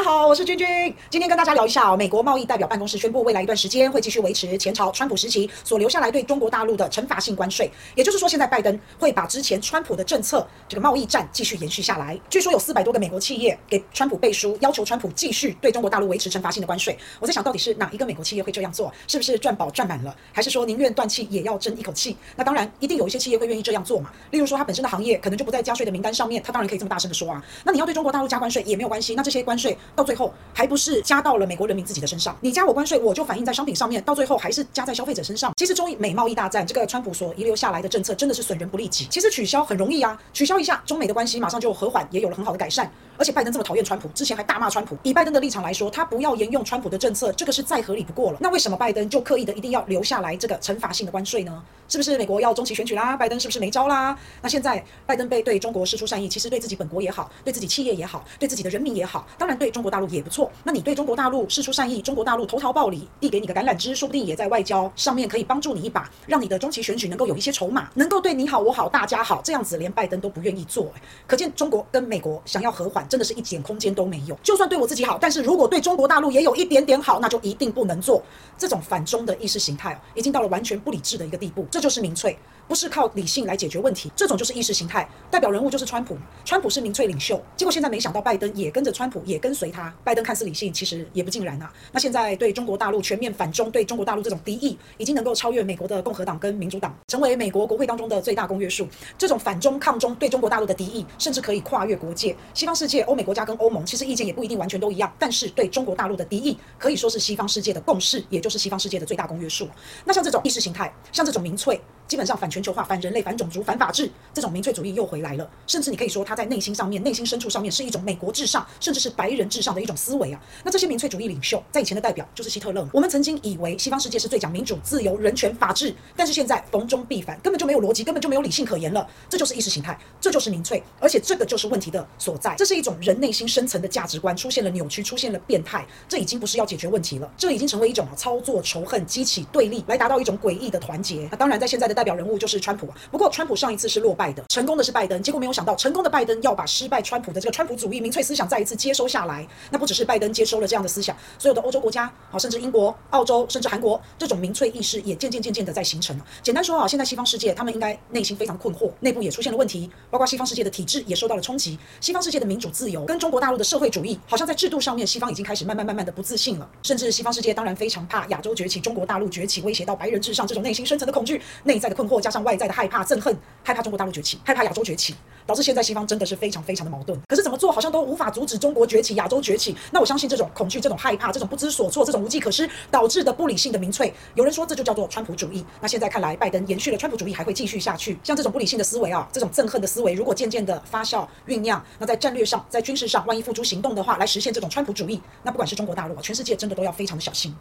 大家好，我是君君。今天跟大家聊一下，美国贸易代表办公室宣布，未来一段时间会继续维持前朝川普时期所留下来对中国大陆的惩罚性关税。也就是说，现在拜登会把之前川普的政策这个贸易战继续延续下来。据说有四百多个美国企业给川普背书，要求川普继续对中国大陆维持惩罚性的关税。我在想到底是哪一个美国企业会这样做？是不是赚饱赚满了，还是说宁愿断气也要争一口气？那当然，一定有一些企业会愿意这样做嘛。例如说，它本身的行业可能就不在加税的名单上面，他当然可以这么大声的说啊。那你要对中国大陆加关税也没有关系，那这些关税到最后还不是加到了美国人民自己的身上？你加我关税，我就反映在商品上面，到最后还是加在消费者身上。其实中美贸易大战，这个川普所遗留下来的政策真的是损人不利己。其实取消很容易啊，取消一下，中美的关系马上就和缓，也有了很好的改善。而且拜登这么讨厌川普，之前还大骂川普。以拜登的立场来说，他不要沿用川普的政策，这个是再合理不过了。那为什么拜登就刻意的一定要留下来这个惩罚性的关税呢？是不是美国要中期选举啦？拜登是不是没招啦？那现在拜登被对中国释出善意，其实对自己本国也好，对自己企业也好，对自己的人民也好，当然对中国大陆也不错。那你对中国大陆释出善意，中国大陆投桃报李，递给你个橄榄枝，说不定也在外交上面可以帮助你一把，让你的中期选举能够有一些筹码，能够对你好我好大家好，这样子连拜登都不愿意做，可见中国跟美国想要和缓，真的是一点空间都没有。就算对我自己好，但是如果对中国大陆也有一点点好，那就一定不能做。这种反中的意识形态已经到了完全不理智的一个地步，这就是民粹。不是靠理性来解决问题，这种就是意识形态。代表人物就是川普，川普是民粹领袖。结果现在没想到拜登也跟着川普，也跟随他。拜登看似理性，其实也不尽然呐、啊。那现在对中国大陆全面反中，对中国大陆这种敌意，已经能够超越美国的共和党跟民主党，成为美国国会当中的最大公约数。这种反中抗中对中国大陆的敌意，甚至可以跨越国界。西方世界、欧美国家跟欧盟其实意见也不一定完全都一样，但是对中国大陆的敌意，可以说是西方世界的共识，也就是西方世界的最大公约数。那像这种意识形态，像这种民粹。基本上反全球化、反人类、反种族、反法治，这种民粹主义又回来了。甚至你可以说，他在内心上面、内心深处上面是一种美国至上，甚至是白人至上的一种思维啊。那这些民粹主义领袖，在以前的代表就是希特勒。我们曾经以为西方世界是最讲民主、自由、人权、法治，但是现在逢中必反，根本就没有逻辑，根本就没有理性可言了。这就是意识形态，这就是民粹，而且这个就是问题的所在。这是一种人内心深层的价值观出现了扭曲，出现了变态。这已经不是要解决问题了，这已经成为一种操作仇恨、激起对立，来达到一种诡异的团结。那当然，在现在的代表人物就是川普啊。不过，川普上一次是落败的，成功的是拜登。结果没有想到，成功的拜登要把失败川普的这个川普主义、民粹思想再一次接收下来。那不只是拜登接收了这样的思想，所有的欧洲国家，好，甚至英国、澳洲，甚至韩国，这种民粹意识也渐渐渐渐的在形成了。简单说啊，现在西方世界他们应该内心非常困惑，内部也出现了问题，包括西方世界的体制也受到了冲击。西方世界的民主自由跟中国大陆的社会主义，好像在制度上面，西方已经开始慢慢慢慢的不自信了。甚至西方世界当然非常怕亚洲崛起，中国大陆崛起，威胁到白人至上这种内心深层的恐惧、内在的困惑，加上外在的害怕、憎恨。害怕中国大陆崛起，害怕亚洲崛起，导致现在西方真的是非常非常的矛盾。可是怎么做好像都无法阻止中国崛起、亚洲崛起。那我相信这种恐惧、这种害怕、这种不知所措、这种无计可施导致的不理性的民粹，有人说这就叫做川普主义。那现在看来，拜登延续了川普主义还会继续下去。像这种不理性的思维啊，这种憎恨的思维，如果渐渐的发酵酝酿，那在战略上、在军事上，万一付诸行动的话，来实现这种川普主义，那不管是中国大陆啊，全世界真的都要非常的小心。